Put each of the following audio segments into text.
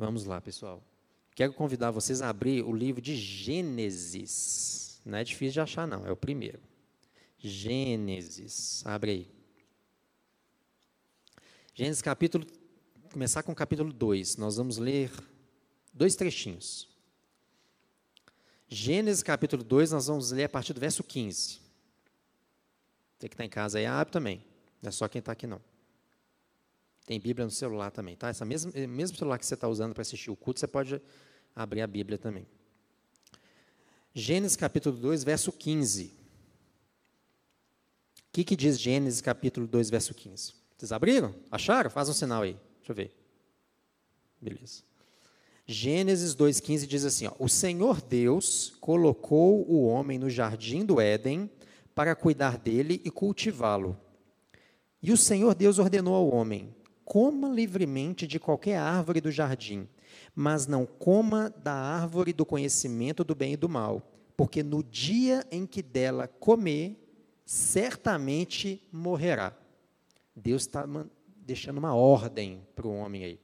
Vamos lá, pessoal. Quero convidar vocês a abrir o livro de Gênesis. Não é difícil de achar, não, é o primeiro. Gênesis. Abre aí. Gênesis capítulo. Começar com o capítulo 2. Nós vamos ler dois trechinhos. Gênesis capítulo 2, nós vamos ler a partir do verso 15. Você que está em casa aí, abre também. Não é só quem está aqui, não. Tem Bíblia no celular também, tá? Essa mesmo, mesmo celular que você está usando para assistir o culto, você pode abrir a Bíblia também. Gênesis capítulo 2, verso 15. O que, que diz Gênesis capítulo 2, verso 15? Vocês abriram? Acharam? Faz um sinal aí. Deixa eu ver. Beleza. Gênesis 2,15 diz assim: ó, O Senhor Deus colocou o homem no jardim do Éden para cuidar dele e cultivá-lo. E o Senhor Deus ordenou ao homem: coma livremente de qualquer árvore do jardim, mas não coma da árvore do conhecimento do bem e do mal, porque no dia em que dela comer, certamente morrerá. Deus está deixando uma ordem para o homem aí.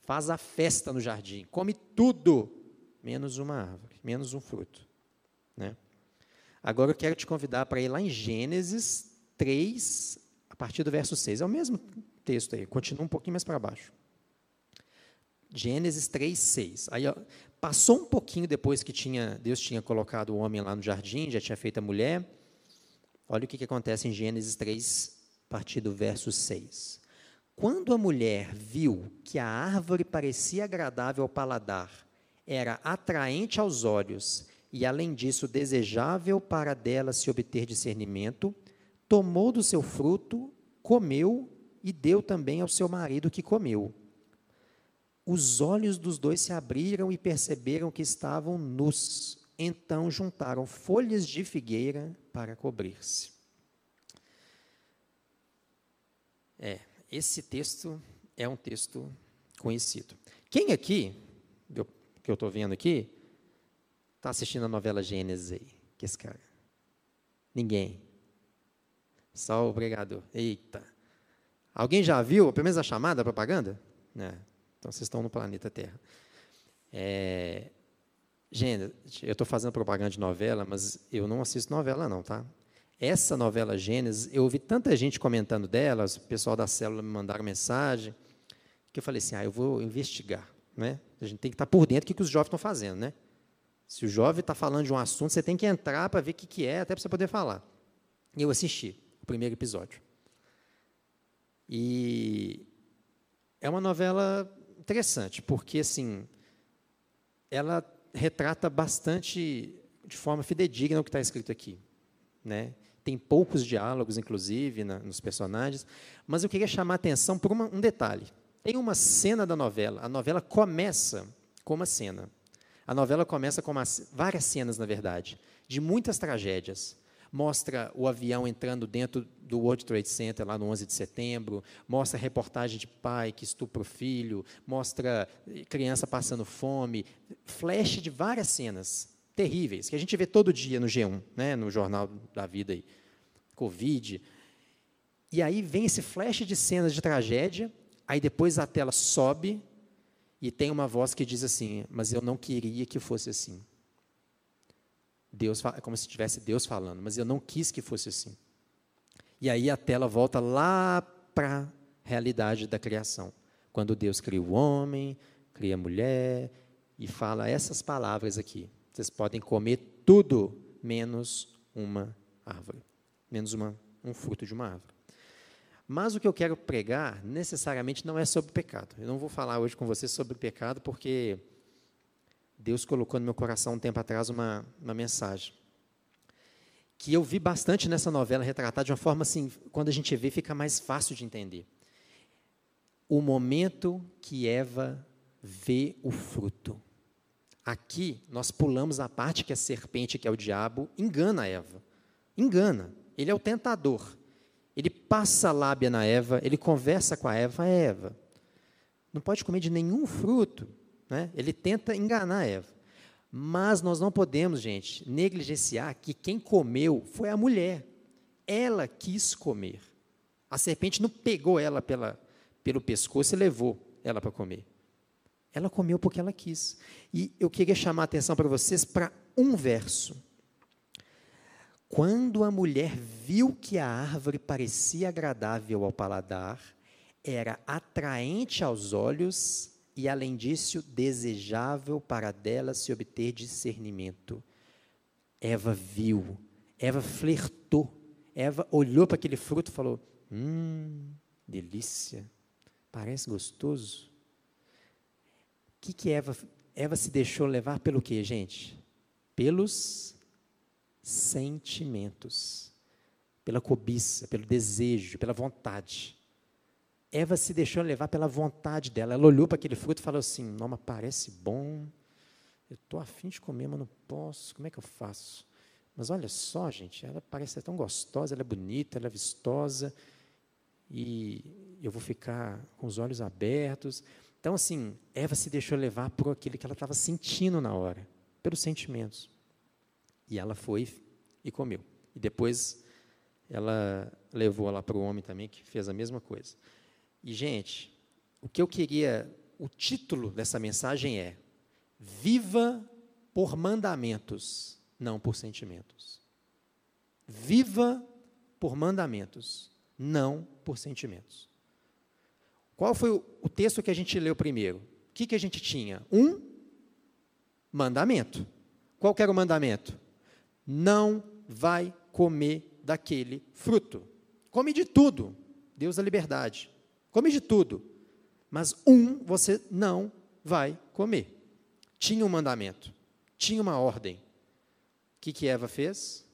Faz a festa no jardim, come tudo, menos uma árvore, menos um fruto. Né? Agora eu quero te convidar para ir lá em Gênesis 3, a partir do verso 6. É o mesmo texto aí, continua um pouquinho mais para baixo. Gênesis 3, 6. Aí, ó, passou um pouquinho depois que tinha, Deus tinha colocado o homem lá no jardim, já tinha feito a mulher. Olha o que, que acontece em Gênesis 3, a partir do verso 6. Quando a mulher viu que a árvore parecia agradável ao paladar, era atraente aos olhos e, além disso, desejável para dela se obter discernimento, tomou do seu fruto, comeu e deu também ao seu marido que comeu. Os olhos dos dois se abriram e perceberam que estavam nus. Então juntaram folhas de figueira para cobrir-se. É, esse texto é um texto conhecido. Quem aqui, que eu estou vendo aqui, está assistindo a novela Gênesis aí? Que esse cara? Ninguém. Só o pregador. Eita. Alguém já viu, pelo menos a chamada, a propaganda? É. Então vocês estão no planeta Terra. É, eu estou fazendo propaganda de novela, mas eu não assisto novela, não, tá? Essa novela Gênesis, eu ouvi tanta gente comentando delas, o pessoal da célula me mandaram mensagem, que eu falei assim: ah, eu vou investigar. Né? A gente tem que estar por dentro do que, que os jovens estão fazendo. Né? Se o jovem está falando de um assunto, você tem que entrar para ver o que, que é, até para você poder falar. E eu assisti o primeiro episódio. E é uma novela interessante, porque assim, ela retrata bastante de forma fidedigna o que está escrito aqui. Né? Tem poucos diálogos, inclusive, na, nos personagens, mas eu queria chamar a atenção por uma, um detalhe. Tem uma cena da novela, a novela começa com uma cena. A novela começa com uma, várias cenas, na verdade, de muitas tragédias. Mostra o avião entrando dentro do World Trade Center lá no 11 de setembro, mostra reportagem de pai que estupra o filho, mostra criança passando fome, flash de várias cenas terríveis, que a gente vê todo dia no G1, né, no Jornal da Vida aí. Covid. E aí vem esse flash de cenas de tragédia, aí depois a tela sobe e tem uma voz que diz assim: Mas eu não queria que fosse assim. Deus, é como se tivesse Deus falando, mas eu não quis que fosse assim. E aí a tela volta lá para a realidade da criação. Quando Deus cria o homem, cria a mulher e fala essas palavras aqui. Vocês podem comer tudo menos uma árvore, menos uma, um fruto de uma árvore. Mas o que eu quero pregar necessariamente não é sobre pecado. Eu não vou falar hoje com vocês sobre pecado, porque Deus colocou no meu coração um tempo atrás uma, uma mensagem que eu vi bastante nessa novela retratada de uma forma assim, quando a gente vê, fica mais fácil de entender. O momento que Eva vê o fruto. Aqui, nós pulamos a parte que a serpente, que é o diabo, engana Eva. Engana. Ele é o tentador. Ele passa a lábia na Eva, ele conversa com a Eva, é Eva. Não pode comer de nenhum fruto. Né? Ele tenta enganar Eva. Mas nós não podemos, gente, negligenciar que quem comeu foi a mulher. Ela quis comer. A serpente não pegou ela pela, pelo pescoço e levou ela para comer. Ela comeu porque ela quis. E eu queria chamar a atenção para vocês para um verso. Quando a mulher viu que a árvore parecia agradável ao paladar, era atraente aos olhos e, além disso, desejável para dela se obter discernimento. Eva viu, Eva flertou, Eva olhou para aquele fruto e falou: Hum, delícia, parece gostoso. O que, que Eva, Eva se deixou levar pelo que, gente? Pelos sentimentos, pela cobiça, pelo desejo, pela vontade. Eva se deixou levar pela vontade dela. Ela olhou para aquele fruto e falou assim: Não, mas parece bom. Eu estou afim de comer, mas não posso. Como é que eu faço? Mas olha só, gente, ela parece tão gostosa, ela é bonita, ela é vistosa, e eu vou ficar com os olhos abertos. Então, assim, Eva se deixou levar por aquilo que ela estava sentindo na hora, pelos sentimentos. E ela foi e comeu. E depois ela levou lá para o homem também, que fez a mesma coisa. E, gente, o que eu queria, o título dessa mensagem é: Viva por mandamentos, não por sentimentos. Viva por mandamentos, não por sentimentos. Qual foi o, o texto que a gente leu primeiro? O que, que a gente tinha? Um mandamento. Qual era o mandamento? Não vai comer daquele fruto. Come de tudo. Deus da liberdade. Come de tudo. Mas um você não vai comer. Tinha um mandamento. Tinha uma ordem. O que, que Eva fez?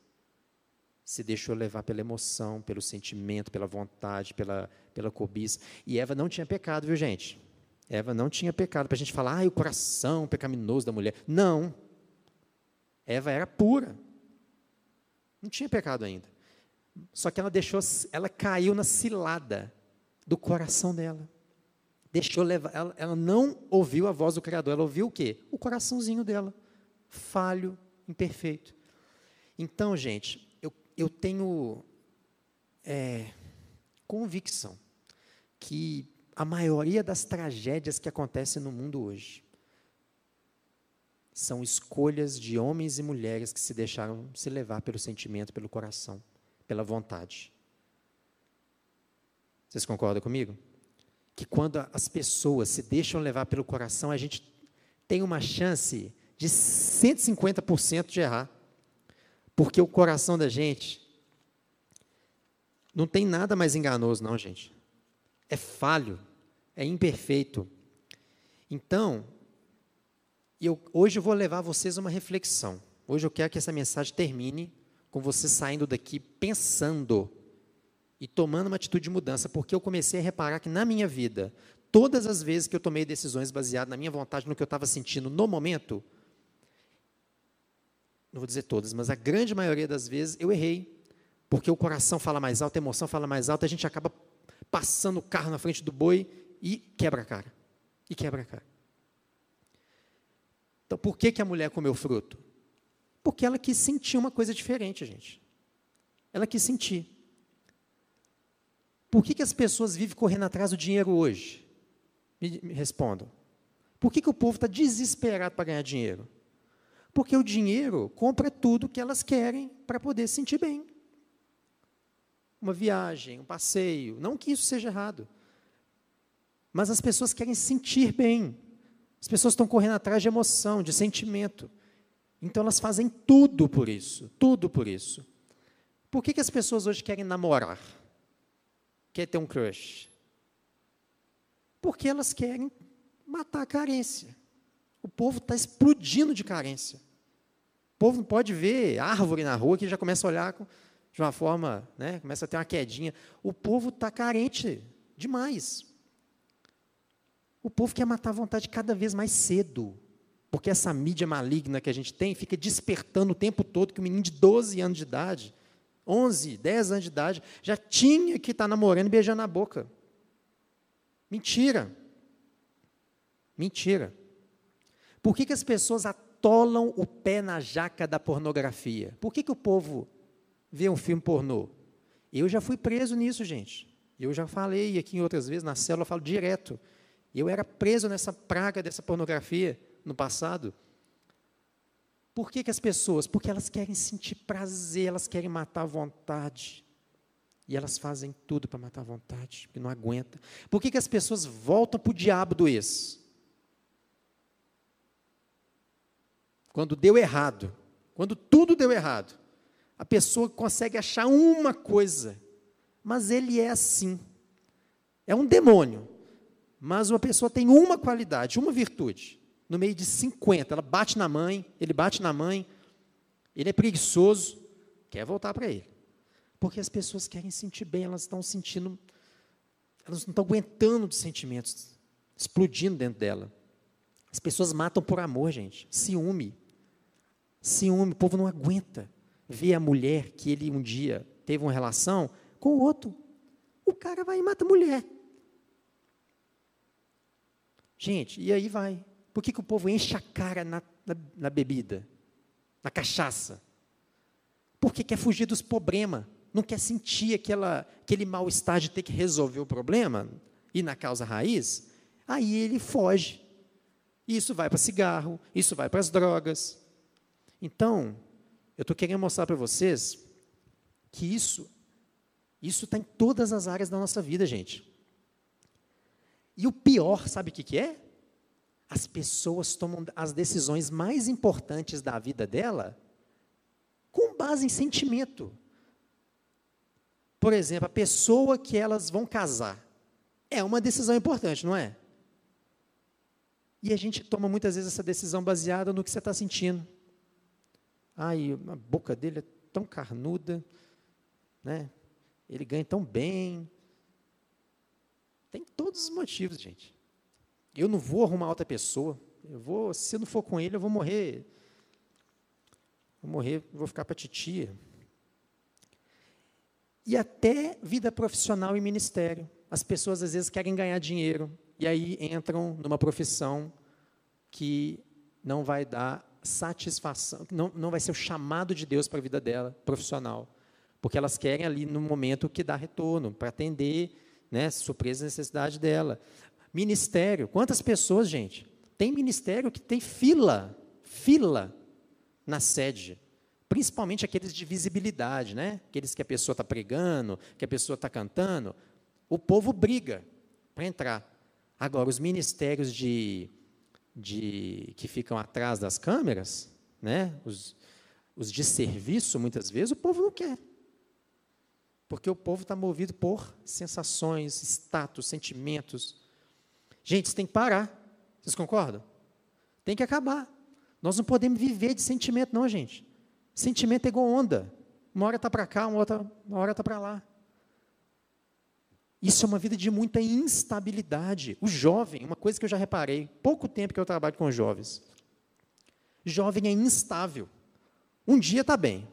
Se deixou levar pela emoção, pelo sentimento, pela vontade, pela, pela cobiça. E Eva não tinha pecado, viu, gente? Eva não tinha pecado. Para a gente falar, ah, o coração pecaminoso da mulher. Não. Eva era pura. Não tinha pecado ainda. Só que ela deixou, ela caiu na cilada do coração dela. Deixou levar, ela, ela não ouviu a voz do Criador, ela ouviu o quê? O coraçãozinho dela, falho, imperfeito. Então, gente, eu, eu tenho é, convicção que a maioria das tragédias que acontecem no mundo hoje são escolhas de homens e mulheres que se deixaram se levar pelo sentimento, pelo coração, pela vontade. Vocês concordam comigo? Que quando as pessoas se deixam levar pelo coração, a gente tem uma chance de 150% de errar. Porque o coração da gente não tem nada mais enganoso, não, gente. É falho, é imperfeito. Então, eu, hoje eu vou levar vocês a uma reflexão. Hoje eu quero que essa mensagem termine com você saindo daqui pensando e tomando uma atitude de mudança, porque eu comecei a reparar que na minha vida, todas as vezes que eu tomei decisões baseadas na minha vontade, no que eu estava sentindo no momento, não vou dizer todas, mas a grande maioria das vezes eu errei, porque o coração fala mais alto, a emoção fala mais alto, a gente acaba passando o carro na frente do boi e quebra a cara. E quebra a cara. Então, por que, que a mulher comeu fruto? Porque ela quis sentir uma coisa diferente, gente. Ela quis sentir. Por que, que as pessoas vivem correndo atrás do dinheiro hoje? Me, me respondam. Por que, que o povo está desesperado para ganhar dinheiro? Porque o dinheiro compra tudo que elas querem para poder se sentir bem. Uma viagem, um passeio. Não que isso seja errado. Mas as pessoas querem se sentir bem. As pessoas estão correndo atrás de emoção, de sentimento. Então elas fazem tudo por isso, tudo por isso. Por que, que as pessoas hoje querem namorar? Quer ter um crush? Porque elas querem matar a carência. O povo está explodindo de carência. O povo não pode ver árvore na rua que já começa a olhar de uma forma, né, começa a ter uma quedinha. O povo está carente demais. O povo quer matar a vontade cada vez mais cedo, porque essa mídia maligna que a gente tem fica despertando o tempo todo que o menino de 12 anos de idade, 11, 10 anos de idade, já tinha que estar tá namorando e beijando na boca. Mentira. Mentira. Por que, que as pessoas atolam o pé na jaca da pornografia? Por que, que o povo vê um filme pornô? Eu já fui preso nisso, gente. Eu já falei aqui em outras vezes, na célula eu falo direto. Eu era preso nessa praga dessa pornografia no passado. Por que, que as pessoas? Porque elas querem sentir prazer, elas querem matar a vontade. E elas fazem tudo para matar a vontade, porque não aguenta. Por que, que as pessoas voltam para o diabo do ex? Quando deu errado, quando tudo deu errado, a pessoa consegue achar uma coisa, mas ele é assim. É um demônio, mas uma pessoa tem uma qualidade, uma virtude, no meio de 50. Ela bate na mãe, ele bate na mãe, ele é preguiçoso, quer voltar para ele. Porque as pessoas querem sentir bem, elas estão sentindo, elas não estão aguentando de sentimentos explodindo dentro dela. As pessoas matam por amor, gente. Ciúme. Ciúme, o povo não aguenta ver a mulher que ele um dia teve uma relação com o outro. O cara vai e mata a mulher. Gente, e aí vai. Por que, que o povo enche a cara na, na, na bebida, na cachaça? Porque quer fugir dos problemas não quer sentir aquela, aquele mal-estar de ter que resolver o problema, e na causa raiz, aí ele foge. Isso vai para cigarro, isso vai para as drogas. Então, eu estou querendo mostrar para vocês que isso isso está em todas as áreas da nossa vida, gente. E o pior, sabe o que, que é? As pessoas tomam as decisões mais importantes da vida dela com base em sentimento. Por exemplo, a pessoa que elas vão casar. É uma decisão importante, não é? E a gente toma muitas vezes essa decisão baseada no que você está sentindo. Ai, a boca dele é tão carnuda, né? Ele ganha tão bem. Tem todos os motivos, gente. Eu não vou arrumar outra pessoa. Eu vou, se eu não for com ele, eu vou morrer. Vou morrer, vou ficar para titia e até vida profissional e ministério. As pessoas às vezes querem ganhar dinheiro e aí entram numa profissão que não vai dar satisfação, não, não vai ser o chamado de Deus para a vida dela profissional, porque elas querem ali no momento que dá retorno para atender, né, suprir as necessidades dela. Ministério, quantas pessoas, gente? Tem ministério que tem fila, fila na sede principalmente aqueles de visibilidade, né? aqueles que a pessoa está pregando, que a pessoa está cantando, o povo briga para entrar. Agora, os ministérios de, de, que ficam atrás das câmeras, né? os, os de serviço, muitas vezes, o povo não quer. Porque o povo está movido por sensações, status, sentimentos. Gente, isso tem que parar. Vocês concordam? Tem que acabar. Nós não podemos viver de sentimento, não, gente. Sentimento é igual onda. Uma hora está para cá, uma, outra, uma hora está para lá. Isso é uma vida de muita instabilidade. O jovem, uma coisa que eu já reparei, pouco tempo que eu trabalho com jovens. Jovem é instável. Um dia está bem.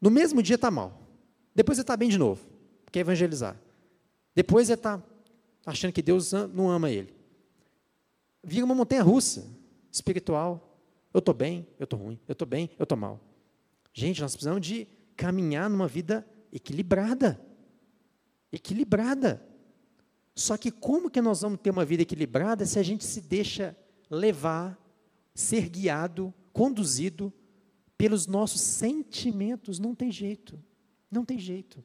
No mesmo dia está mal. Depois ele está bem de novo, quer evangelizar. Depois ele está achando que Deus não ama ele. Vira uma montanha russa espiritual. Eu estou bem, eu estou ruim, eu estou bem, eu estou mal. Gente, nós precisamos de caminhar numa vida equilibrada. Equilibrada. Só que como que nós vamos ter uma vida equilibrada se a gente se deixa levar, ser guiado, conduzido pelos nossos sentimentos? Não tem jeito. Não tem jeito.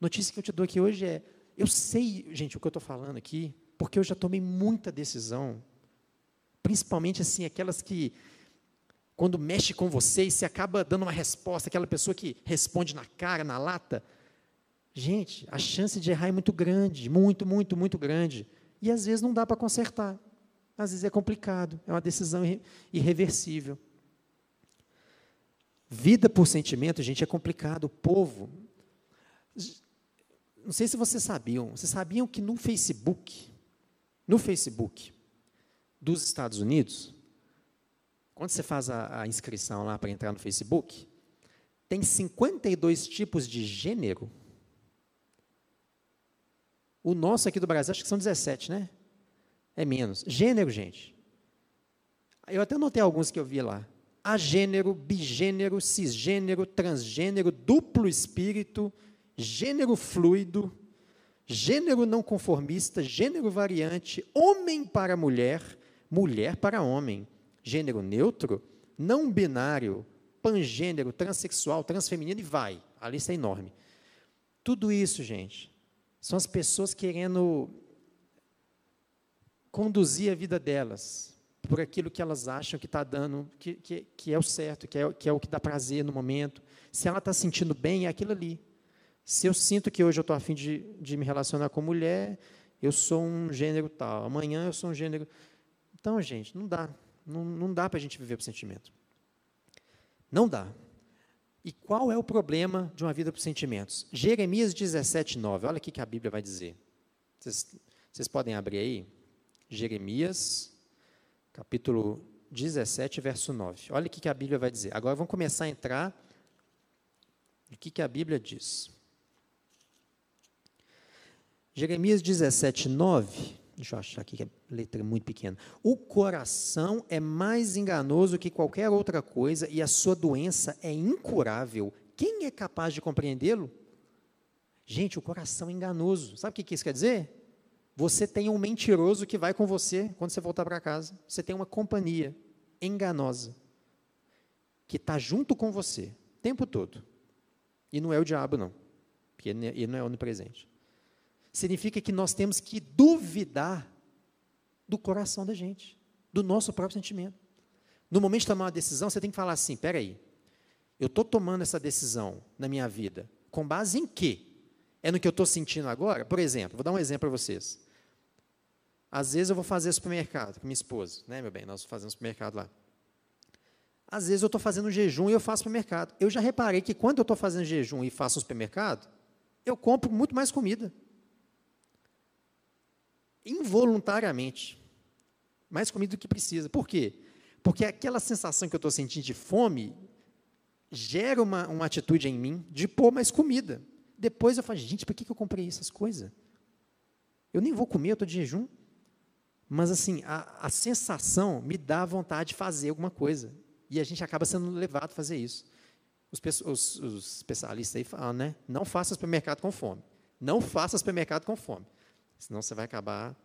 Notícia que eu te dou aqui hoje é: eu sei, gente, o que eu estou falando aqui, porque eu já tomei muita decisão Principalmente assim, aquelas que quando mexe com você e você acaba dando uma resposta, aquela pessoa que responde na cara, na lata. Gente, a chance de errar é muito grande, muito, muito, muito grande. E às vezes não dá para consertar. Às vezes é complicado, é uma decisão irreversível. Vida por sentimento, gente, é complicado. O povo. Não sei se vocês sabiam. Vocês sabiam que no Facebook, no Facebook, dos Estados Unidos, quando você faz a, a inscrição lá para entrar no Facebook, tem 52 tipos de gênero. O nosso aqui do Brasil, acho que são 17, né? É menos. Gênero, gente. Eu até notei alguns que eu vi lá. Agênero, bigênero, cisgênero, transgênero, duplo espírito, gênero fluido. gênero não conformista, gênero variante, homem para mulher, mulher para homem, gênero neutro, não binário, pangênero, transexual, transfeminino e vai. A lista é enorme. Tudo isso, gente, são as pessoas querendo conduzir a vida delas por aquilo que elas acham que está dando, que, que, que, é o certo, que é, que é o que dá prazer no momento. Se ela está sentindo bem, é aquilo ali. Se eu sinto que hoje eu estou afim de, de me relacionar com mulher, eu sou um gênero tal. Amanhã eu sou um gênero. Então, gente, não dá. Não, não dá para a gente viver por sentimento. Não dá. E qual é o problema de uma vida por sentimentos? Jeremias 17, 9. Olha o que a Bíblia vai dizer. Vocês, vocês podem abrir aí? Jeremias, capítulo 17, verso 9. Olha o que a Bíblia vai dizer. Agora vamos começar a entrar no que a Bíblia diz. Jeremias 17, 9. Deixa eu achar aqui que a letra é muito pequena. O coração é mais enganoso que qualquer outra coisa e a sua doença é incurável. Quem é capaz de compreendê-lo? Gente, o coração é enganoso. Sabe o que isso quer dizer? Você tem um mentiroso que vai com você quando você voltar para casa. Você tem uma companhia enganosa que está junto com você o tempo todo. E não é o diabo, não. Porque ele não é onipresente significa que nós temos que duvidar do coração da gente, do nosso próprio sentimento. No momento de tomar uma decisão, você tem que falar assim: peraí, eu estou tomando essa decisão na minha vida com base em quê? É no que eu estou sentindo agora? Por exemplo, vou dar um exemplo para vocês. Às vezes eu vou fazer supermercado com minha esposa, né, meu bem? Nós fazemos supermercado lá. Às vezes eu estou fazendo jejum e eu faço supermercado. Eu já reparei que quando eu estou fazendo jejum e faço um supermercado, eu compro muito mais comida involuntariamente, mais comida do que precisa. Por quê? Porque aquela sensação que eu estou sentindo de fome gera uma, uma atitude em mim de pôr mais comida. Depois eu falo, gente, por que, que eu comprei essas coisas? Eu nem vou comer, eu estou de jejum. Mas assim, a, a sensação me dá vontade de fazer alguma coisa. E a gente acaba sendo levado a fazer isso. Os, os, os especialistas aí falam, né? Não faça supermercado com fome. Não faça supermercado com fome. Senão você vai acabar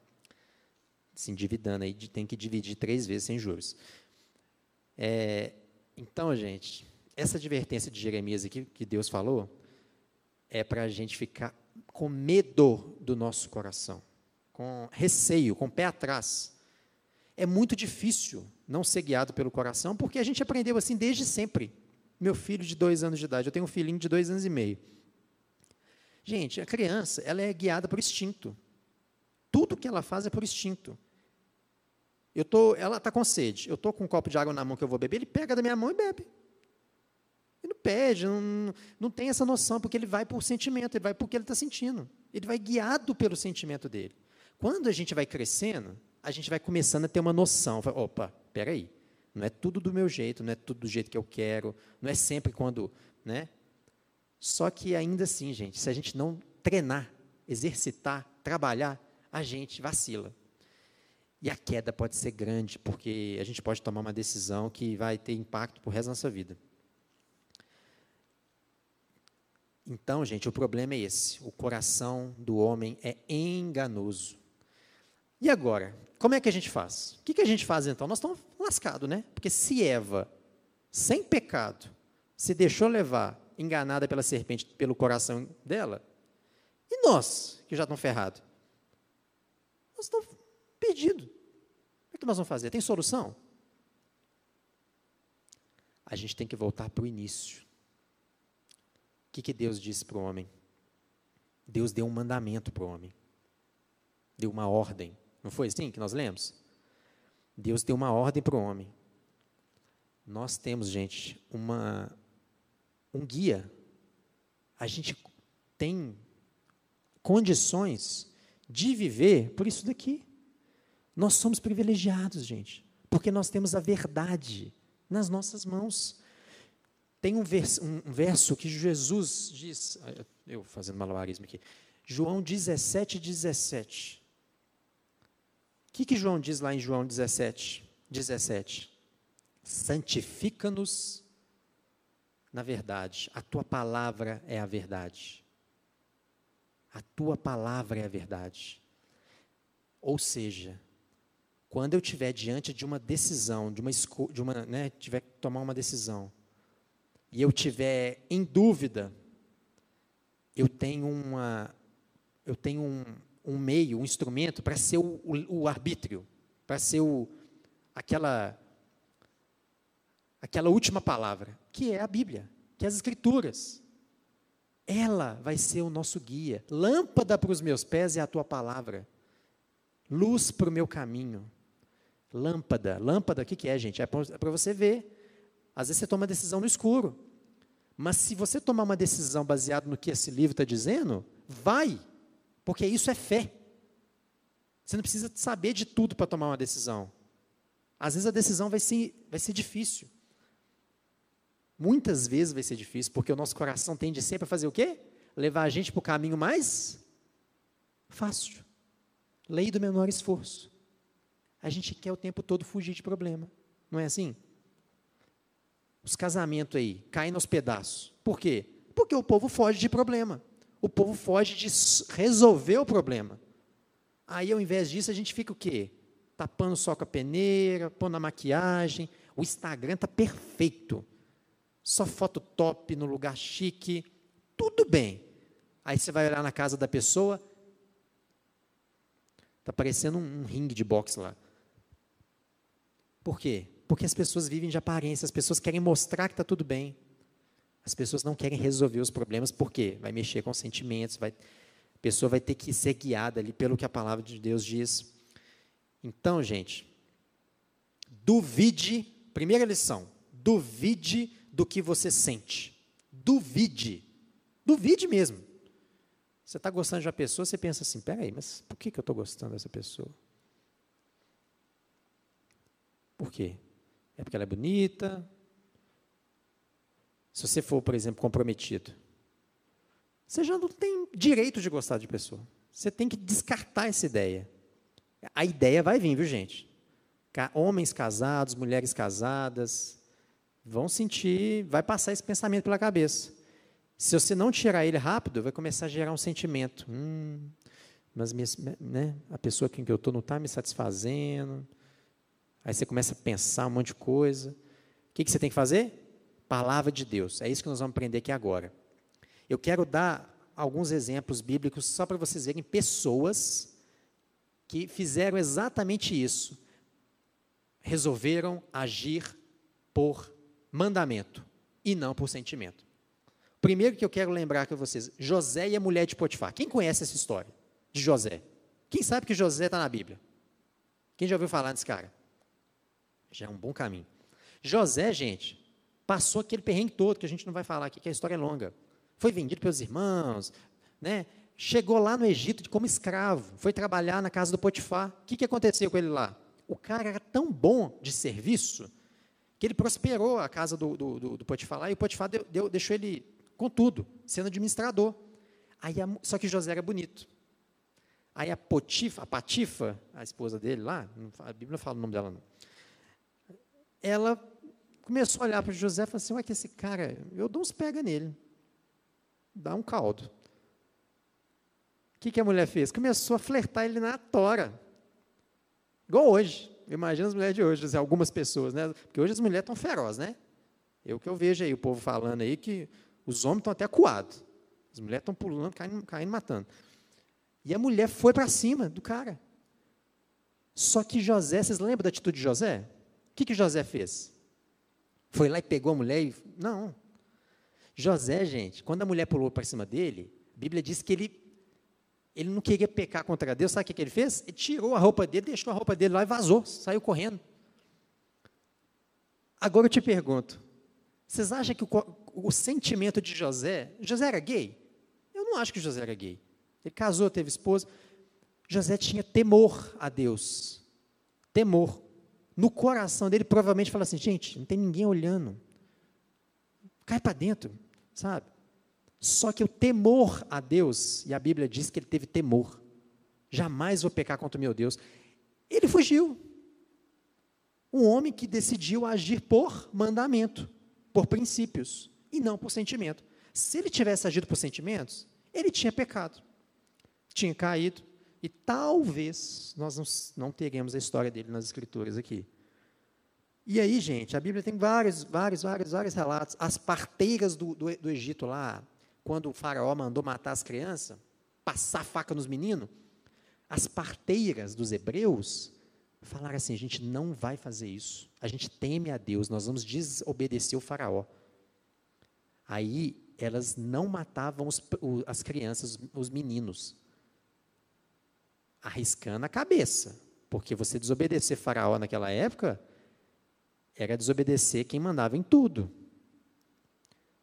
se endividando aí, tem que dividir três vezes sem juros. É, então, gente, essa advertência de Jeremias aqui que Deus falou é para a gente ficar com medo do nosso coração, com receio, com pé atrás. É muito difícil não ser guiado pelo coração, porque a gente aprendeu assim desde sempre. Meu filho de dois anos de idade, eu tenho um filhinho de dois anos e meio. Gente, a criança, ela é guiada por instinto. Tudo que ela faz é por instinto. Eu tô, ela está com sede. Eu estou com um copo de água na mão que eu vou beber, ele pega da minha mão e bebe. Ele não pede, não, não tem essa noção, porque ele vai por sentimento, ele vai porque ele está sentindo. Ele vai guiado pelo sentimento dele. Quando a gente vai crescendo, a gente vai começando a ter uma noção. Fala, Opa, peraí, não é tudo do meu jeito, não é tudo do jeito que eu quero, não é sempre quando. Né? Só que ainda assim, gente, se a gente não treinar, exercitar, trabalhar, a gente vacila. E a queda pode ser grande, porque a gente pode tomar uma decisão que vai ter impacto para o resto da nossa vida. Então, gente, o problema é esse: o coração do homem é enganoso. E agora, como é que a gente faz? O que, que a gente faz então? Nós estamos lascados, né? Porque se Eva, sem pecado, se deixou levar, enganada pela serpente, pelo coração dela, e nós, que já estamos ferrados? Nós estamos perdidos. O que nós vamos fazer? Tem solução? A gente tem que voltar para o início. O que, que Deus disse para o homem? Deus deu um mandamento para o homem. Deu uma ordem. Não foi assim que nós lemos? Deus deu uma ordem para o homem. Nós temos, gente, uma, um guia. A gente tem condições de viver por isso daqui. Nós somos privilegiados, gente, porque nós temos a verdade nas nossas mãos. Tem um verso, um verso que Jesus diz, ah, eu fazendo malabarismo aqui, João 17, 17. O que, que João diz lá em João 17, 17? Santifica-nos na verdade, a tua palavra é a verdade. A tua palavra é a verdade. Ou seja, quando eu estiver diante de uma decisão, de uma, de uma né, tiver que tomar uma decisão, e eu tiver em dúvida, eu tenho uma, eu tenho um, um meio, um instrumento para ser o, o, o arbítrio, para ser o, aquela, aquela última palavra, que é a Bíblia, que é as Escrituras. Ela vai ser o nosso guia. Lâmpada para os meus pés é a tua palavra. Luz para o meu caminho. Lâmpada. Lâmpada, o que, que é, gente? É para é você ver. Às vezes você toma decisão no escuro. Mas se você tomar uma decisão baseada no que esse livro está dizendo, vai. Porque isso é fé. Você não precisa saber de tudo para tomar uma decisão. Às vezes a decisão vai ser, vai ser difícil. Muitas vezes vai ser difícil, porque o nosso coração tende sempre a fazer o quê? Levar a gente para o caminho mais fácil. Lei do menor esforço a gente quer o tempo todo fugir de problema. Não é assim? Os casamentos aí caem nos pedaços. Por quê? Porque o povo foge de problema. O povo foge de resolver o problema. Aí, ao invés disso, a gente fica o quê? Tapando só com a peneira, pondo a maquiagem. O Instagram está perfeito. Só foto top no lugar chique. Tudo bem. Aí você vai olhar na casa da pessoa. Está parecendo um, um ringue de boxe lá. Por quê? Porque as pessoas vivem de aparência, as pessoas querem mostrar que está tudo bem. As pessoas não querem resolver os problemas, por quê? Vai mexer com sentimentos, vai, a pessoa vai ter que ser guiada ali pelo que a palavra de Deus diz. Então, gente, duvide, primeira lição, duvide do que você sente. Duvide. Duvide mesmo. Você está gostando de uma pessoa, você pensa assim, peraí, mas por que, que eu estou gostando dessa pessoa? Por quê? É porque ela é bonita? Se você for, por exemplo, comprometido, você já não tem direito de gostar de pessoa. Você tem que descartar essa ideia. A ideia vai vir, viu, gente? Homens casados, mulheres casadas, vão sentir, vai passar esse pensamento pela cabeça. Se você não tirar ele rápido, vai começar a gerar um sentimento. Hum, mas né, a pessoa com quem eu estou não está me satisfazendo, Aí você começa a pensar um monte de coisa. O que, que você tem que fazer? Palavra de Deus. É isso que nós vamos aprender aqui agora. Eu quero dar alguns exemplos bíblicos só para vocês verem pessoas que fizeram exatamente isso. Resolveram agir por mandamento e não por sentimento. Primeiro que eu quero lembrar para vocês, José e a mulher de Potifar. Quem conhece essa história de José? Quem sabe que José está na Bíblia? Quem já ouviu falar desse cara? Já é um bom caminho. José, gente, passou aquele perrengue todo, que a gente não vai falar aqui, que a história é longa. Foi vendido pelos irmãos, né? chegou lá no Egito como escravo, foi trabalhar na casa do Potifar. O que, que aconteceu com ele lá? O cara era tão bom de serviço que ele prosperou a casa do, do, do, do Potifar e o Potifar deu, deu, deixou ele com tudo, sendo administrador. Aí a, só que José era bonito. Aí a Potifa, a Patifa, a esposa dele lá, a Bíblia não fala o nome dela não, ela começou a olhar para José e falou assim: Olha, que esse cara, eu dou uns pega nele, dá um caldo. O que, que a mulher fez? Começou a flertar ele na tora. Igual hoje. Imagina as mulheres de hoje, algumas pessoas, né? Porque hoje as mulheres estão ferozes, né? Eu que eu vejo aí o povo falando aí que os homens estão até coados. As mulheres estão pulando, caindo, caindo, matando. E a mulher foi para cima do cara. Só que José, vocês lembram da atitude de José? O que, que José fez? Foi lá e pegou a mulher e. Não. José, gente, quando a mulher pulou para cima dele, a Bíblia diz que ele, ele não queria pecar contra Deus. Sabe o que, ele fez? Ele tirou a roupa dele, deixou a roupa dele lá e vazou, saiu correndo. Agora eu te pergunto: vocês acham que o, o sentimento de José. José era gay? Eu não acho que José era gay. Ele casou, teve esposa. José tinha temor a Deus. Temor no coração dele, provavelmente fala assim: gente, não tem ninguém olhando. Cai para dentro, sabe? Só que o temor a Deus, e a Bíblia diz que ele teve temor. Jamais vou pecar contra o meu Deus. Ele fugiu. Um homem que decidiu agir por mandamento, por princípios, e não por sentimento. Se ele tivesse agido por sentimentos, ele tinha pecado. tinha caído, e talvez nós não, não teremos a história dele nas escrituras aqui. E aí, gente, a Bíblia tem vários, vários, vários, vários relatos. As parteiras do, do, do Egito lá, quando o faraó mandou matar as crianças, passar faca nos meninos, as parteiras dos hebreus falaram assim: a gente não vai fazer isso. A gente teme a Deus, nós vamos desobedecer o faraó. Aí elas não matavam os, as crianças, os meninos, arriscando a cabeça, porque você desobedecer faraó naquela época era desobedecer quem mandava em tudo.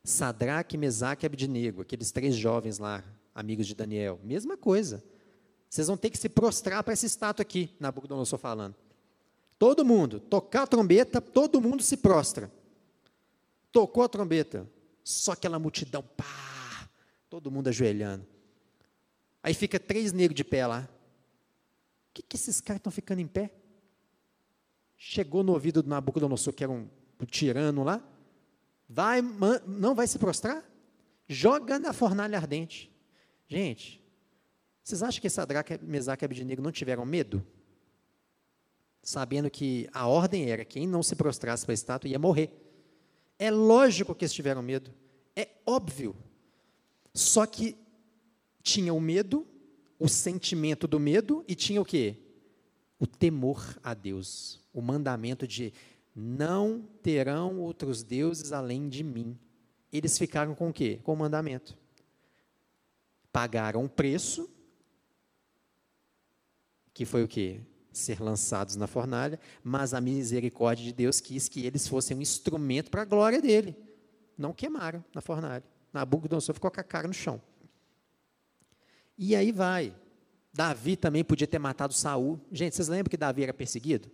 Sadraque, Mesaque e Abednego, aqueles três jovens lá, amigos de Daniel, mesma coisa. Vocês vão ter que se prostrar para essa estátua aqui, Nabucodonosor falando. Todo mundo, tocar a trombeta, todo mundo se prostra. Tocou a trombeta, só aquela multidão, pá, todo mundo ajoelhando. Aí fica três negros de pé lá. O que, que esses caras estão ficando em pé? Chegou no ouvido do Nabucodonosor, que era um, um tirano lá. Vai, não vai se prostrar? Joga na fornalha ardente. Gente, vocês acham que Sadraque, Mesaque e Abednego não tiveram medo? Sabendo que a ordem era quem não se prostrasse para a estátua ia morrer. É lógico que eles tiveram medo. É óbvio. Só que tinha o medo, o sentimento do medo e tinha o quê? O temor a Deus. O mandamento de não terão outros deuses além de mim. Eles ficaram com o quê? Com o mandamento. Pagaram o preço, que foi o quê? ser lançados na fornalha, mas a misericórdia de Deus quis que eles fossem um instrumento para a glória dele. Não queimaram na fornalha. Nabucodonosor ficou com a cara no chão. E aí vai. Davi também podia ter matado Saul. Gente, vocês lembram que Davi era perseguido?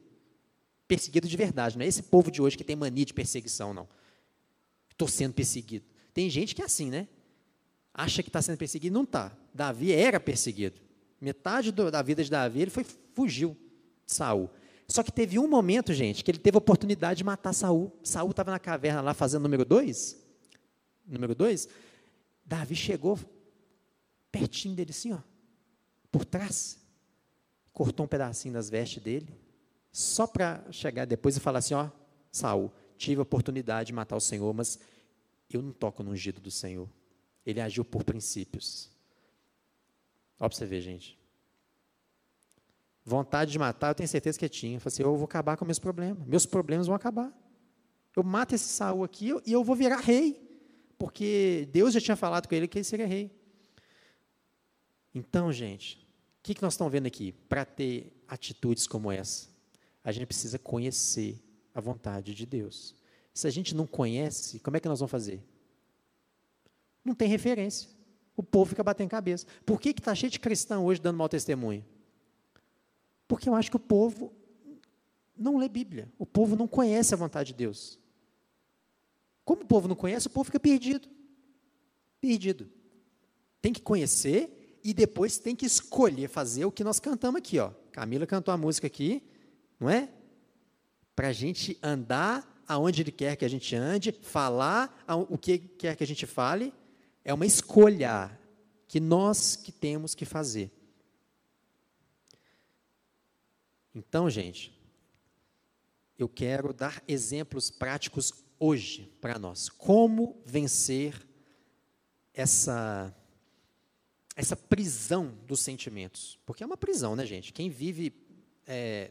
Perseguido de verdade, não é esse povo de hoje que tem mania de perseguição, não. Estou sendo perseguido. Tem gente que é assim, né? Acha que está sendo perseguido, não está. Davi era perseguido. Metade do, da vida de Davi, ele foi, fugiu. Saul. Só que teve um momento, gente, que ele teve a oportunidade de matar Saul. Saul estava na caverna lá fazendo número dois. Número dois. Davi chegou pertinho dele assim, ó, por trás, cortou um pedacinho das vestes dele, só para chegar depois e falar assim, ó, Saul, tive a oportunidade de matar o Senhor, mas eu não toco no ungido do Senhor. Ele agiu por princípios. Ó para você ver, gente. Vontade de matar, eu tenho certeza que tinha. Eu falei assim, eu vou acabar com meus problemas. Meus problemas vão acabar. Eu mato esse Saul aqui e eu vou virar rei. Porque Deus já tinha falado com ele que ele seria rei. Então, gente, o que, que nós estamos vendo aqui? Para ter atitudes como essa, a gente precisa conhecer a vontade de Deus. Se a gente não conhece, como é que nós vamos fazer? Não tem referência. O povo fica batendo cabeça. Por que está cheio de cristão hoje dando mau testemunho? Porque eu acho que o povo não lê Bíblia. O povo não conhece a vontade de Deus. Como o povo não conhece, o povo fica perdido. Perdido. Tem que conhecer e depois tem que escolher fazer o que nós cantamos aqui. Ó. Camila cantou a música aqui, não é? Para a gente andar aonde Ele quer que a gente ande, falar o que quer que a gente fale. É uma escolha que nós que temos que fazer. Então, gente, eu quero dar exemplos práticos hoje para nós. Como vencer essa essa prisão dos sentimentos? Porque é uma prisão, né, gente? Quem vive é,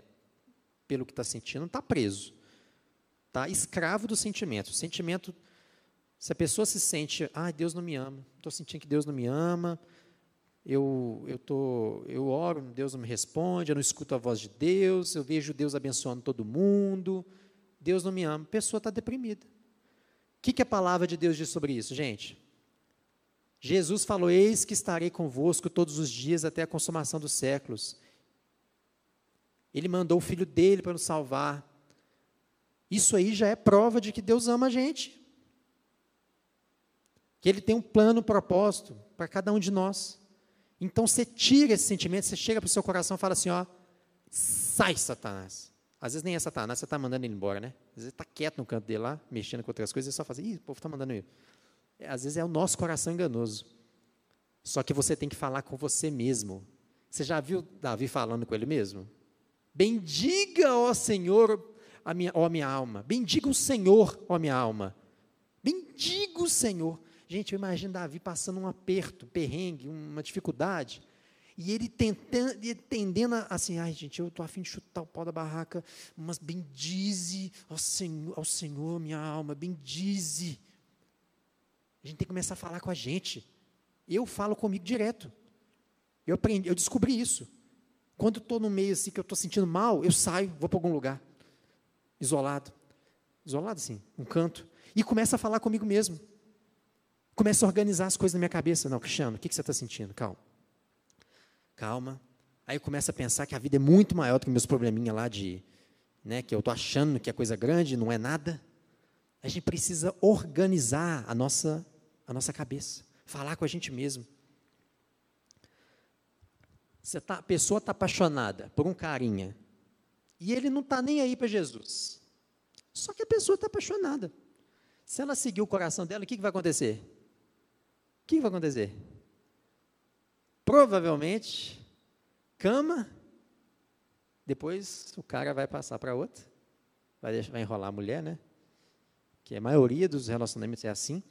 pelo que está sentindo está preso, está escravo dos sentimentos. O sentimento, se a pessoa se sente, ah, Deus não me ama, estou sentindo que Deus não me ama, eu, eu, tô, eu oro, Deus não me responde, eu não escuto a voz de Deus, eu vejo Deus abençoando todo mundo, Deus não me ama, a pessoa está deprimida. O que, que a palavra de Deus diz sobre isso, gente? Jesus falou: Eis que estarei convosco todos os dias até a consumação dos séculos. Ele mandou o filho dele para nos salvar. Isso aí já é prova de que Deus ama a gente. Que Ele tem um plano, um propósito para cada um de nós. Então você tira esse sentimento, você chega para o seu coração e fala assim: ó, sai, Satanás. Às vezes nem é Satanás, você está mandando ele embora, né? Às vezes está quieto no canto dele lá, mexendo com outras coisas, e só faz, ih, o povo está mandando ele. É, às vezes é o nosso coração enganoso. Só que você tem que falar com você mesmo. Você já viu Davi falando com ele mesmo? Bendiga, ó Senhor, a minha, ó minha alma. Bendiga o Senhor, ó minha alma. Bendiga o Senhor. Gente, eu imagino Davi passando um aperto, perrengue, uma dificuldade. E ele tentando, tendendo assim, ai gente, eu estou afim de chutar o pau da barraca, mas bendize ao Senhor, ao Senhor, minha alma, bendize. A gente tem que começar a falar com a gente. Eu falo comigo direto. Eu aprendi, eu descobri isso. Quando estou no meio assim que eu estou sentindo mal, eu saio, vou para algum lugar, isolado, isolado assim, um canto, e começo a falar comigo mesmo. Começo a organizar as coisas na minha cabeça. Não, Cristiano, o que, que você está sentindo? Calma calma. Aí eu começo a pensar que a vida é muito maior do que meus probleminha lá de, né, que eu estou achando que é coisa grande, não é nada. A gente precisa organizar a nossa, a nossa cabeça, falar com a gente mesmo. Você tá, a pessoa está apaixonada por um carinha e ele não está nem aí para Jesus. Só que a pessoa está apaixonada. Se ela seguir o coração dela, o que, que vai acontecer? O que, que vai acontecer? provavelmente, cama, depois o cara vai passar para outra, vai, deixar, vai enrolar a mulher, né? Que a maioria dos relacionamentos é assim.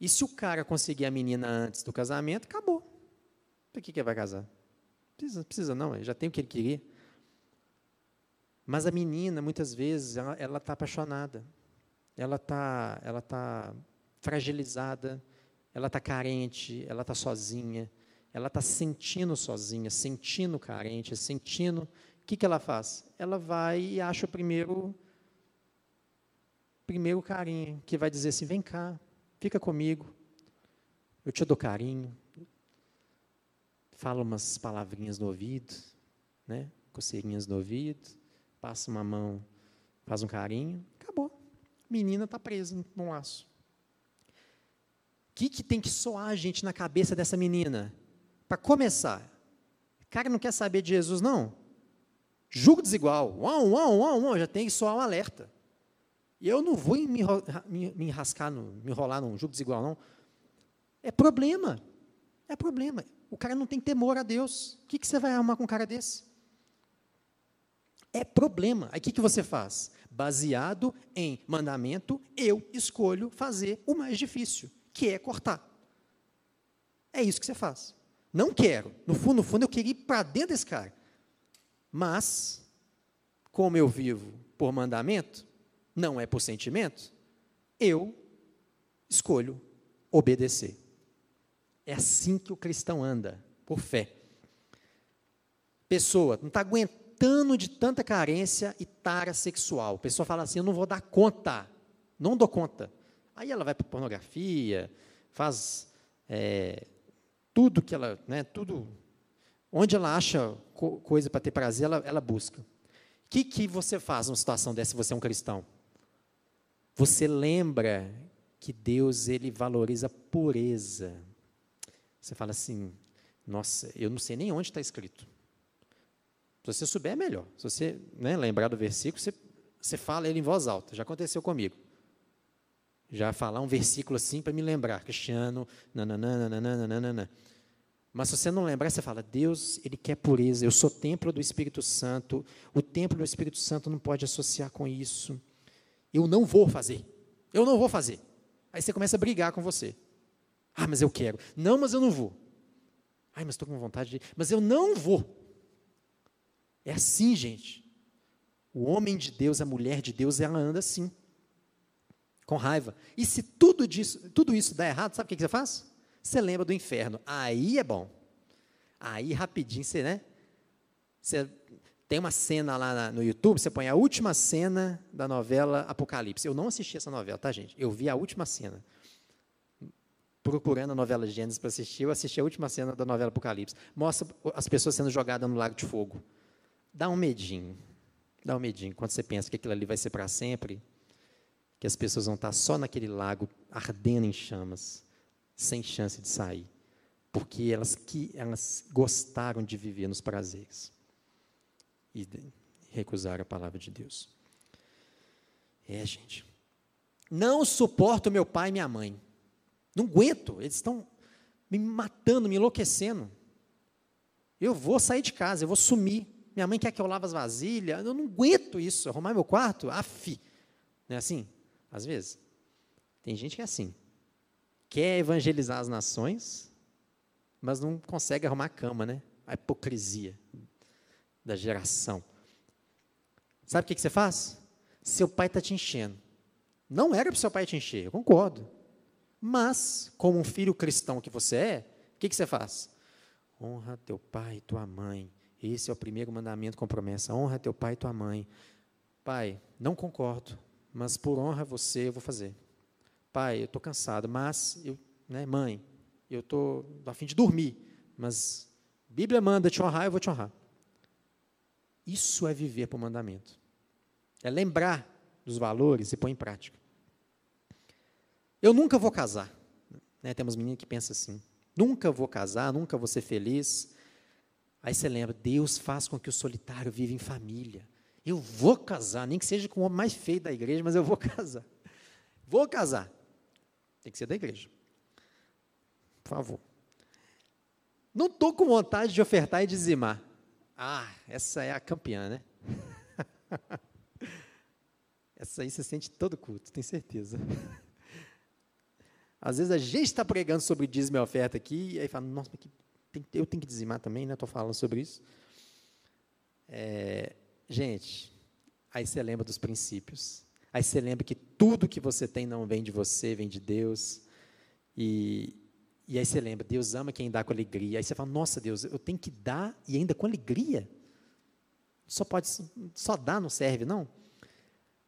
E se o cara conseguir a menina antes do casamento, acabou. Por que, que vai casar? Precisa, precisa não, já tem o que ele queria. Mas a menina, muitas vezes, ela está apaixonada, ela está ela tá fragilizada, ela está carente, ela está sozinha, ela está sentindo sozinha, sentindo carente, sentindo. O que, que ela faz? Ela vai e acha o primeiro, primeiro carinho, que vai dizer assim: vem cá, fica comigo, eu te dou carinho. Fala umas palavrinhas no ouvido, né? coceirinhas no ouvido, passa uma mão, faz um carinho, acabou. Menina está presa num laço. O que, que tem que soar gente na cabeça dessa menina? Para começar, cara não quer saber de Jesus, não. Julgo desigual, uau, uau, uau, uau, já tem que soar um alerta. E eu não vou me, me, me enrascar, no, me enrolar num julgo desigual, não. É problema. É problema. O cara não tem temor a Deus. O que, que você vai arrumar com um cara desse? É problema. Aí o que, que você faz? Baseado em mandamento, eu escolho fazer o mais difícil, que é cortar. É isso que você faz. Não quero. No fundo, no fundo, eu queria ir para dentro desse cara. Mas, como eu vivo por mandamento, não é por sentimento, eu escolho obedecer. É assim que o cristão anda, por fé. Pessoa não está aguentando de tanta carência e tara sexual. A pessoa fala assim: eu não vou dar conta, não dou conta. Aí ela vai para pornografia, faz é, tudo que ela, né, tudo, onde ela acha co coisa para ter prazer, ela, ela busca. O que, que você faz numa situação dessa se você é um cristão? Você lembra que Deus ele valoriza a pureza. Você fala assim, nossa, eu não sei nem onde está escrito. Se você souber, é melhor. Se você né, lembrar do versículo, você, você fala ele em voz alta. Já aconteceu comigo já falar um versículo assim para me lembrar, Cristiano, nananana, Mas se você não lembrar, você fala, Deus, Ele quer pureza, eu sou templo do Espírito Santo, o templo do Espírito Santo não pode associar com isso. Eu não vou fazer, eu não vou fazer. Aí você começa a brigar com você. Ah, mas eu quero. Não, mas eu não vou. Ai, mas estou com vontade de. Mas eu não vou. É assim, gente. O homem de Deus, a mulher de Deus, ela anda assim com raiva. E se tudo, disso, tudo isso dá errado, sabe o que você faz? Você lembra do inferno. Aí é bom. Aí rapidinho você, né? Você tem uma cena lá no YouTube, você põe a última cena da novela Apocalipse. Eu não assisti essa novela, tá, gente? Eu vi a última cena. Procurando a novela Gênesis para assistir, eu assisti a última cena da novela Apocalipse. Mostra as pessoas sendo jogadas no lago de fogo. Dá um medinho. Dá um medinho. Quando você pensa que aquilo ali vai ser para sempre, que as pessoas vão estar só naquele lago ardendo em chamas, sem chance de sair, porque elas que elas gostaram de viver nos prazeres e recusaram a palavra de Deus. É, gente. Não suporto meu pai e minha mãe. Não aguento. Eles estão me matando, me enlouquecendo. Eu vou sair de casa, eu vou sumir. Minha mãe quer que eu lave as vasilhas, eu não aguento isso. Arrumar meu quarto, afi. Não é assim? Às vezes. Tem gente que é assim. Quer evangelizar as nações, mas não consegue arrumar a cama, né? A hipocrisia da geração. Sabe o que, que você faz? Seu pai está te enchendo. Não era para o seu pai te encher, eu concordo. Mas, como um filho cristão que você é, o que, que você faz? Honra teu pai e tua mãe. Esse é o primeiro mandamento com promessa. Honra teu pai e tua mãe. Pai, não concordo, mas por honra a você eu vou fazer. Pai, eu estou cansado, mas, eu, né, mãe, eu estou a fim de dormir, mas Bíblia manda te honrar, eu vou te honrar. Isso é viver por mandamento. É lembrar dos valores e pôr em prática. Eu nunca vou casar. Né? Temos meninas que pensam assim. Nunca vou casar, nunca vou ser feliz. Aí você lembra, Deus faz com que o solitário viva em família. Eu vou casar, nem que seja com o homem mais feio da igreja, mas eu vou casar. Vou casar. Tem que ser da igreja. Por favor. Não estou com vontade de ofertar e dizimar. Ah, essa é a campeã, né? essa aí você sente todo culto, tem certeza. Às vezes a gente está pregando sobre dízimo e oferta aqui, e aí fala, nossa, eu tenho que dizimar também, né? Estou falando sobre isso. É, gente, aí você lembra dos princípios. Aí você lembra que tudo que você tem não vem de você, vem de Deus. E, e aí você lembra, Deus ama quem dá com alegria. Aí você fala, nossa Deus, eu tenho que dar e ainda com alegria? Só pode, só dar não serve, não?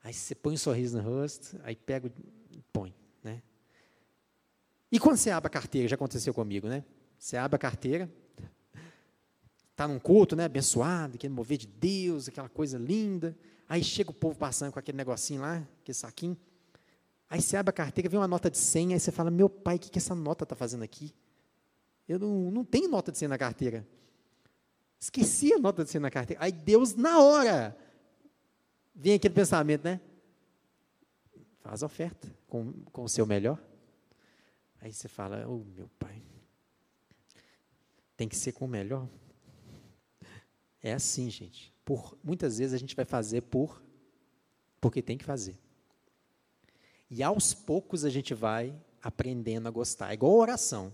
Aí você põe um sorriso no rosto, aí pega. E quando você abre a carteira, já aconteceu comigo, né? Você abre a carteira, está num culto, né? Abençoado, querendo mover de Deus, aquela coisa linda. Aí chega o povo passando com aquele negocinho lá, aquele saquinho. Aí você abre a carteira, vem uma nota de 100, aí você fala: Meu pai, o que, que essa nota está fazendo aqui? Eu não, não tenho nota de 100 na carteira. Esqueci a nota de 100 na carteira. Aí Deus, na hora, vem aquele pensamento, né? Faz a oferta com, com o seu melhor. Aí você fala, oh meu pai, tem que ser com o melhor. É assim, gente. Por, muitas vezes a gente vai fazer por porque tem que fazer. E aos poucos a gente vai aprendendo a gostar. É igual a oração.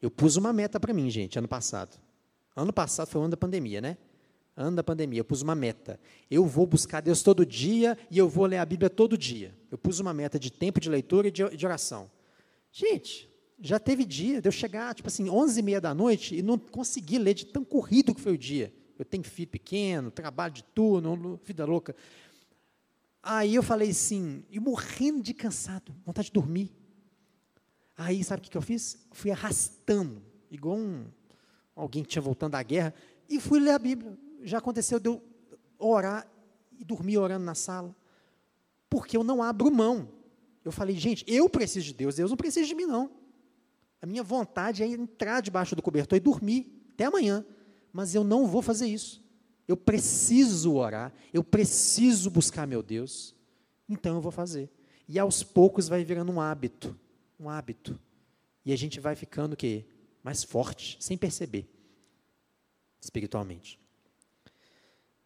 Eu pus uma meta para mim, gente, ano passado. Ano passado foi o ano da pandemia, né? Ano da pandemia, eu pus uma meta. Eu vou buscar Deus todo dia e eu vou ler a Bíblia todo dia. Eu pus uma meta de tempo de leitura e de, de oração. Gente, já teve dia de eu chegar, tipo assim, 11 e meia da noite e não conseguir ler de tão corrido que foi o dia. Eu tenho filho pequeno, trabalho de turno, vida louca. Aí eu falei assim, e morrendo de cansado, vontade de dormir. Aí, sabe o que, eu fiz? Fui arrastando, igual um, alguém que tinha voltando da guerra, e fui ler a Bíblia. Já aconteceu de eu orar e dormir orando na sala. Porque eu não abro mão. Eu falei, gente, eu preciso de Deus, Deus não precisa de mim, não. A minha vontade é entrar debaixo do cobertor e dormir até amanhã. Mas eu não vou fazer isso. Eu preciso orar, eu preciso buscar meu Deus. Então eu vou fazer. E aos poucos vai virando um hábito, um hábito. E a gente vai ficando o quê? Mais forte, sem perceber, espiritualmente.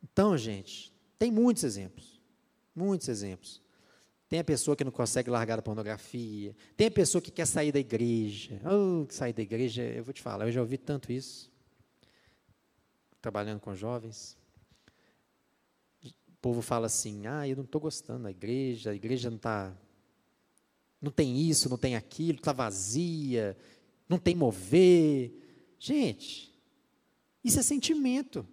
Então, gente, tem muitos exemplos. Muitos exemplos. Tem a pessoa que não consegue largar a pornografia. Tem a pessoa que quer sair da igreja. Oh, sair da igreja, eu vou te falar, eu já ouvi tanto isso. Trabalhando com jovens. O povo fala assim: ah, eu não estou gostando da igreja, a igreja não está. Não tem isso, não tem aquilo, está vazia, não tem mover. Gente, isso é sentimento.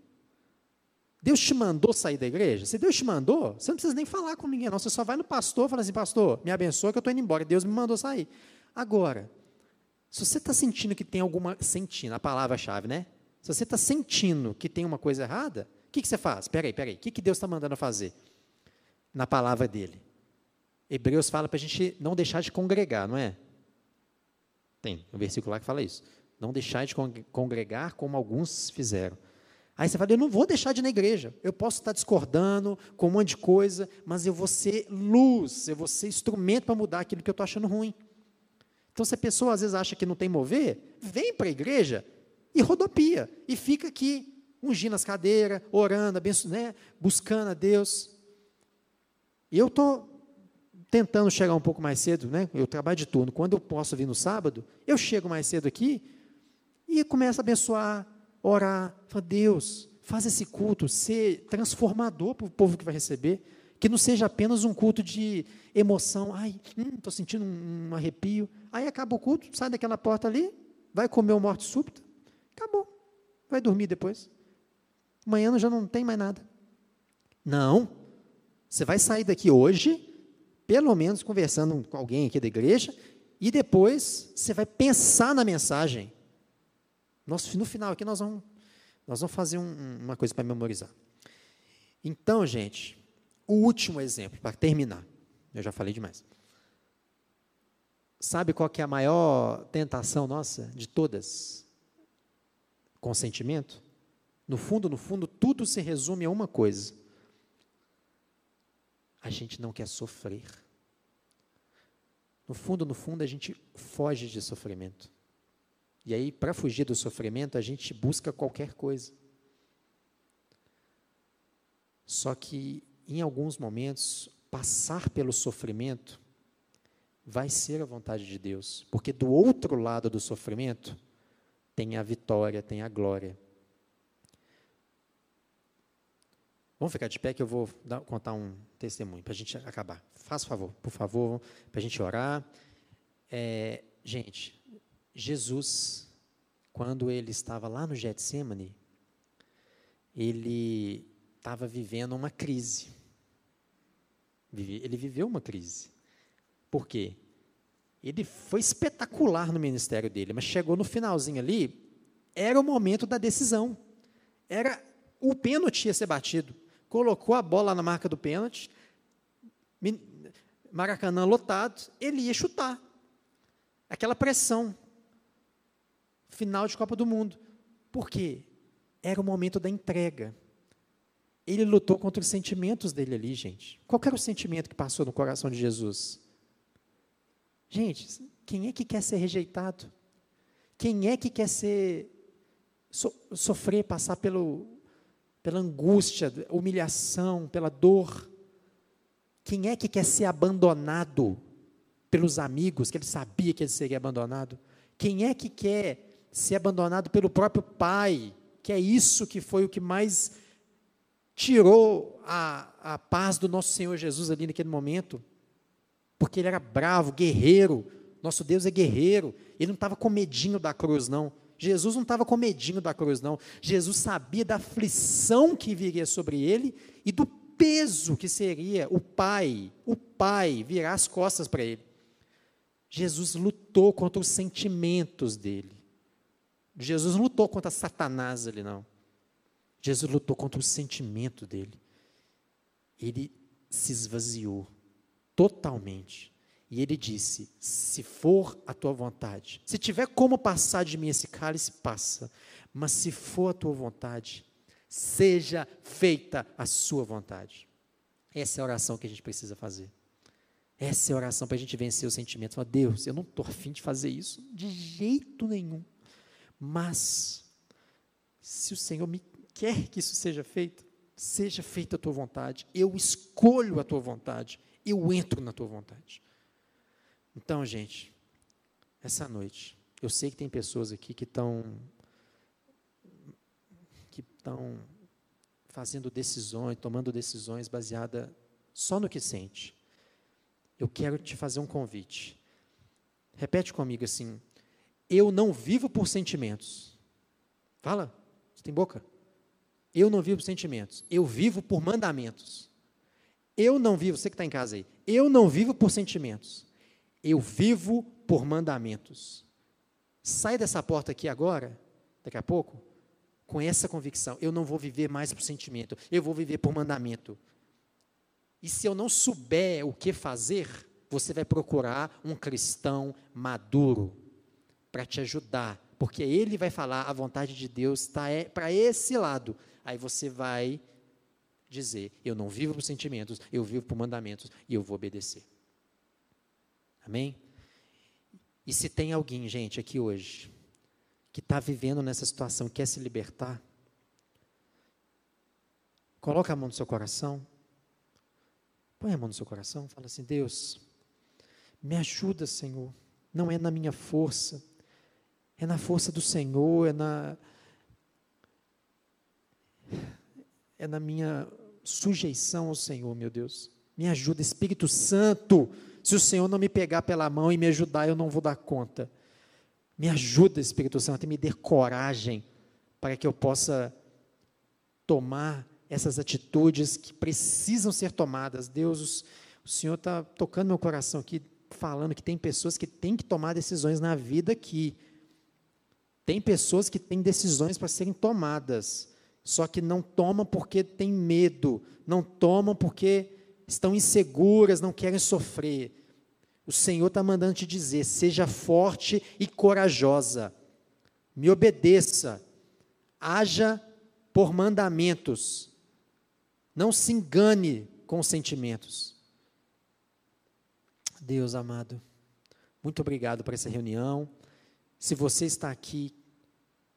Deus te mandou sair da igreja? Se Deus te mandou, você não precisa nem falar com ninguém, não. Você só vai no pastor e fala assim: Pastor, me abençoa que eu estou indo embora. Deus me mandou sair. Agora, se você está sentindo que tem alguma. Sentindo, a palavra-chave, né? Se você está sentindo que tem uma coisa errada, o que, que você faz? Peraí, peraí. O que, que Deus está mandando fazer? Na palavra dele. Hebreus fala para a gente não deixar de congregar, não é? Tem um versículo lá que fala isso. Não deixar de congregar como alguns fizeram. Aí você fala, eu não vou deixar de ir na igreja. Eu posso estar discordando com um monte de coisa, mas eu vou ser luz, eu vou ser instrumento para mudar aquilo que eu estou achando ruim. Então, se a pessoa às vezes acha que não tem mover, vem para a igreja e rodopia, e fica aqui, ungindo as cadeiras, orando, né, buscando a Deus. E eu estou tentando chegar um pouco mais cedo, né? Eu trabalho de turno. Quando eu posso vir no sábado, eu chego mais cedo aqui e começo a abençoar, orar. Fala, Deus, faz esse culto ser transformador para o povo que vai receber. Que não seja apenas um culto de emoção. Ai, estou hum, sentindo um, um, arrepio. Aí acaba o culto, sai daquela porta ali, vai comer o morte súbita, acabou. Vai dormir depois. Amanhã já não tem mais nada. Não. Você vai sair daqui hoje pelo menos conversando com alguém aqui da igreja, e depois você vai pensar na mensagem. Nós, no final aqui nós vamos, nós vamos fazer um, uma coisa para memorizar. Então, gente, o último exemplo, para terminar. Eu já falei demais. Sabe qual que é a maior tentação nossa de todas? Consentimento? No fundo, no fundo, tudo se resume a uma coisa a gente não quer sofrer. No fundo, no fundo, a gente foge de sofrimento. E aí, para fugir do sofrimento, a gente busca qualquer coisa. Só que, em alguns momentos, passar pelo sofrimento vai ser a vontade de Deus, porque do outro lado do sofrimento tem a vitória, tem a glória. Vamos ficar de pé que eu vou dar, contar um testemunho para a gente acabar. Faça favor, por favor, para a gente orar. É, gente, Jesus, quando ele estava lá no Getsemane, ele estava vivendo uma crise. Ele viveu uma crise. Por quê? Ele foi espetacular no ministério dele, mas chegou no finalzinho ali, era o momento da decisão. Era o pênalti ia ser batido colocou a bola na marca do pênalti, Maracanã lotado, ele ia chutar. Aquela pressão. Final de Copa do Mundo. Por quê? Era o momento da entrega. Ele lutou contra os sentimentos dele ali, gente. Qual era o sentimento que passou no coração de Jesus? Gente, quem é que quer ser rejeitado? Quem é que quer ser so, sofrer, passar pelo pela angústia, humilhação, pela dor. Quem é que quer ser abandonado pelos amigos, que ele sabia que ele seria abandonado? Quem é que quer ser abandonado pelo próprio pai? Que é isso que foi o que mais tirou a, a paz do nosso Senhor Jesus ali naquele momento. Porque ele era bravo, guerreiro. Nosso Deus é guerreiro. Ele não estava com medinho da cruz, não. Jesus não estava com medinho da cruz, não. Jesus sabia da aflição que viria sobre ele e do peso que seria o Pai, o Pai virar as costas para ele. Jesus lutou contra os sentimentos dele. Jesus não lutou contra Satanás ali, não. Jesus lutou contra o sentimento dele. Ele se esvaziou totalmente. E ele disse: Se for a tua vontade, se tiver como passar de mim esse cálice, passa. Mas se for a tua vontade, seja feita a sua vontade. Essa é a oração que a gente precisa fazer. Essa é a oração para a gente vencer o sentimento. Falar, Deus, eu não estou afim de fazer isso de jeito nenhum. Mas, se o Senhor me quer que isso seja feito, seja feita a tua vontade. Eu escolho a tua vontade. Eu entro na tua vontade. Então, gente, essa noite, eu sei que tem pessoas aqui que estão que estão fazendo decisões, tomando decisões baseadas só no que sente. Eu quero te fazer um convite. Repete comigo assim: Eu não vivo por sentimentos. Fala, você tem boca? Eu não vivo por sentimentos. Eu vivo por mandamentos. Eu não vivo, você que está em casa aí, eu não vivo por sentimentos. Eu vivo por mandamentos. Sai dessa porta aqui agora, daqui a pouco, com essa convicção. Eu não vou viver mais por sentimento, eu vou viver por mandamento. E se eu não souber o que fazer, você vai procurar um cristão maduro para te ajudar, porque ele vai falar a vontade de Deus está é, para esse lado. Aí você vai dizer: eu não vivo por sentimentos, eu vivo por mandamentos e eu vou obedecer. Amém? E se tem alguém, gente, aqui hoje, que está vivendo nessa situação, quer se libertar, coloca a mão no seu coração, põe a mão no seu coração, fala assim: Deus, me ajuda, Senhor. Não é na minha força, é na força do Senhor, é na é na minha sujeição ao Senhor, meu Deus. Me ajuda, Espírito Santo. Se o Senhor não me pegar pela mão e me ajudar, eu não vou dar conta. Me ajuda, Espírito Santo, e me dê coragem para que eu possa tomar essas atitudes que precisam ser tomadas. Deus, o Senhor está tocando meu coração aqui, falando que tem pessoas que têm que tomar decisões na vida aqui. Tem pessoas que têm decisões para serem tomadas, só que não tomam porque têm medo, não tomam porque estão inseguras, não querem sofrer. O Senhor está mandando te dizer: seja forte e corajosa, me obedeça, haja por mandamentos, não se engane com os sentimentos. Deus amado, muito obrigado por essa reunião. Se você está aqui,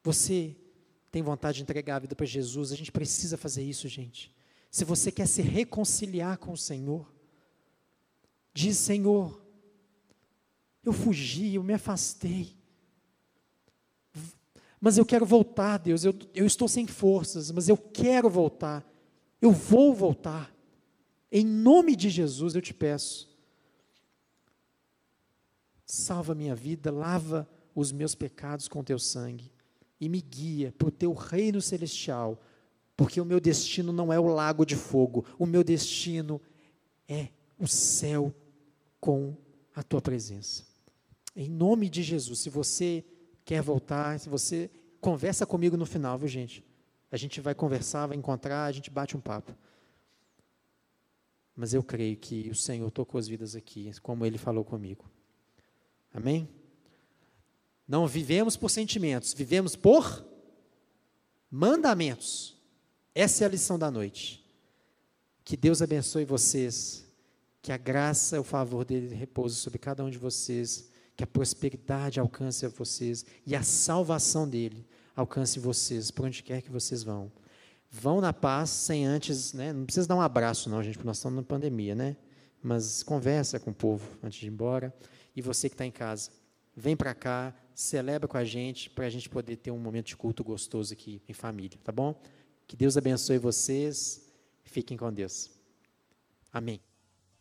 você tem vontade de entregar a vida para Jesus, a gente precisa fazer isso, gente. Se você quer se reconciliar com o Senhor, diz: Senhor, eu fugi, eu me afastei. Mas eu quero voltar, Deus. Eu, eu estou sem forças, mas eu quero voltar. Eu vou voltar. Em nome de Jesus eu te peço. Salva minha vida, lava os meus pecados com teu sangue e me guia para o teu reino celestial, porque o meu destino não é o lago de fogo, o meu destino é o céu com a tua presença. Em nome de Jesus, se você quer voltar, se você conversa comigo no final, viu, gente? A gente vai conversar, vai encontrar, a gente bate um papo. Mas eu creio que o Senhor tocou as vidas aqui, como ele falou comigo. Amém? Não vivemos por sentimentos, vivemos por mandamentos. Essa é a lição da noite. Que Deus abençoe vocês, que a graça e o favor dele repouse sobre cada um de vocês que a prosperidade alcance vocês e a salvação dele alcance vocês, por onde quer que vocês vão. Vão na paz, sem antes, né? não precisa dar um abraço não, gente, porque nós estamos na pandemia, né? Mas conversa com o povo antes de ir embora. E você que está em casa, vem para cá, celebra com a gente, para a gente poder ter um momento de culto gostoso aqui em família, tá bom? Que Deus abençoe vocês, fiquem com Deus. Amém.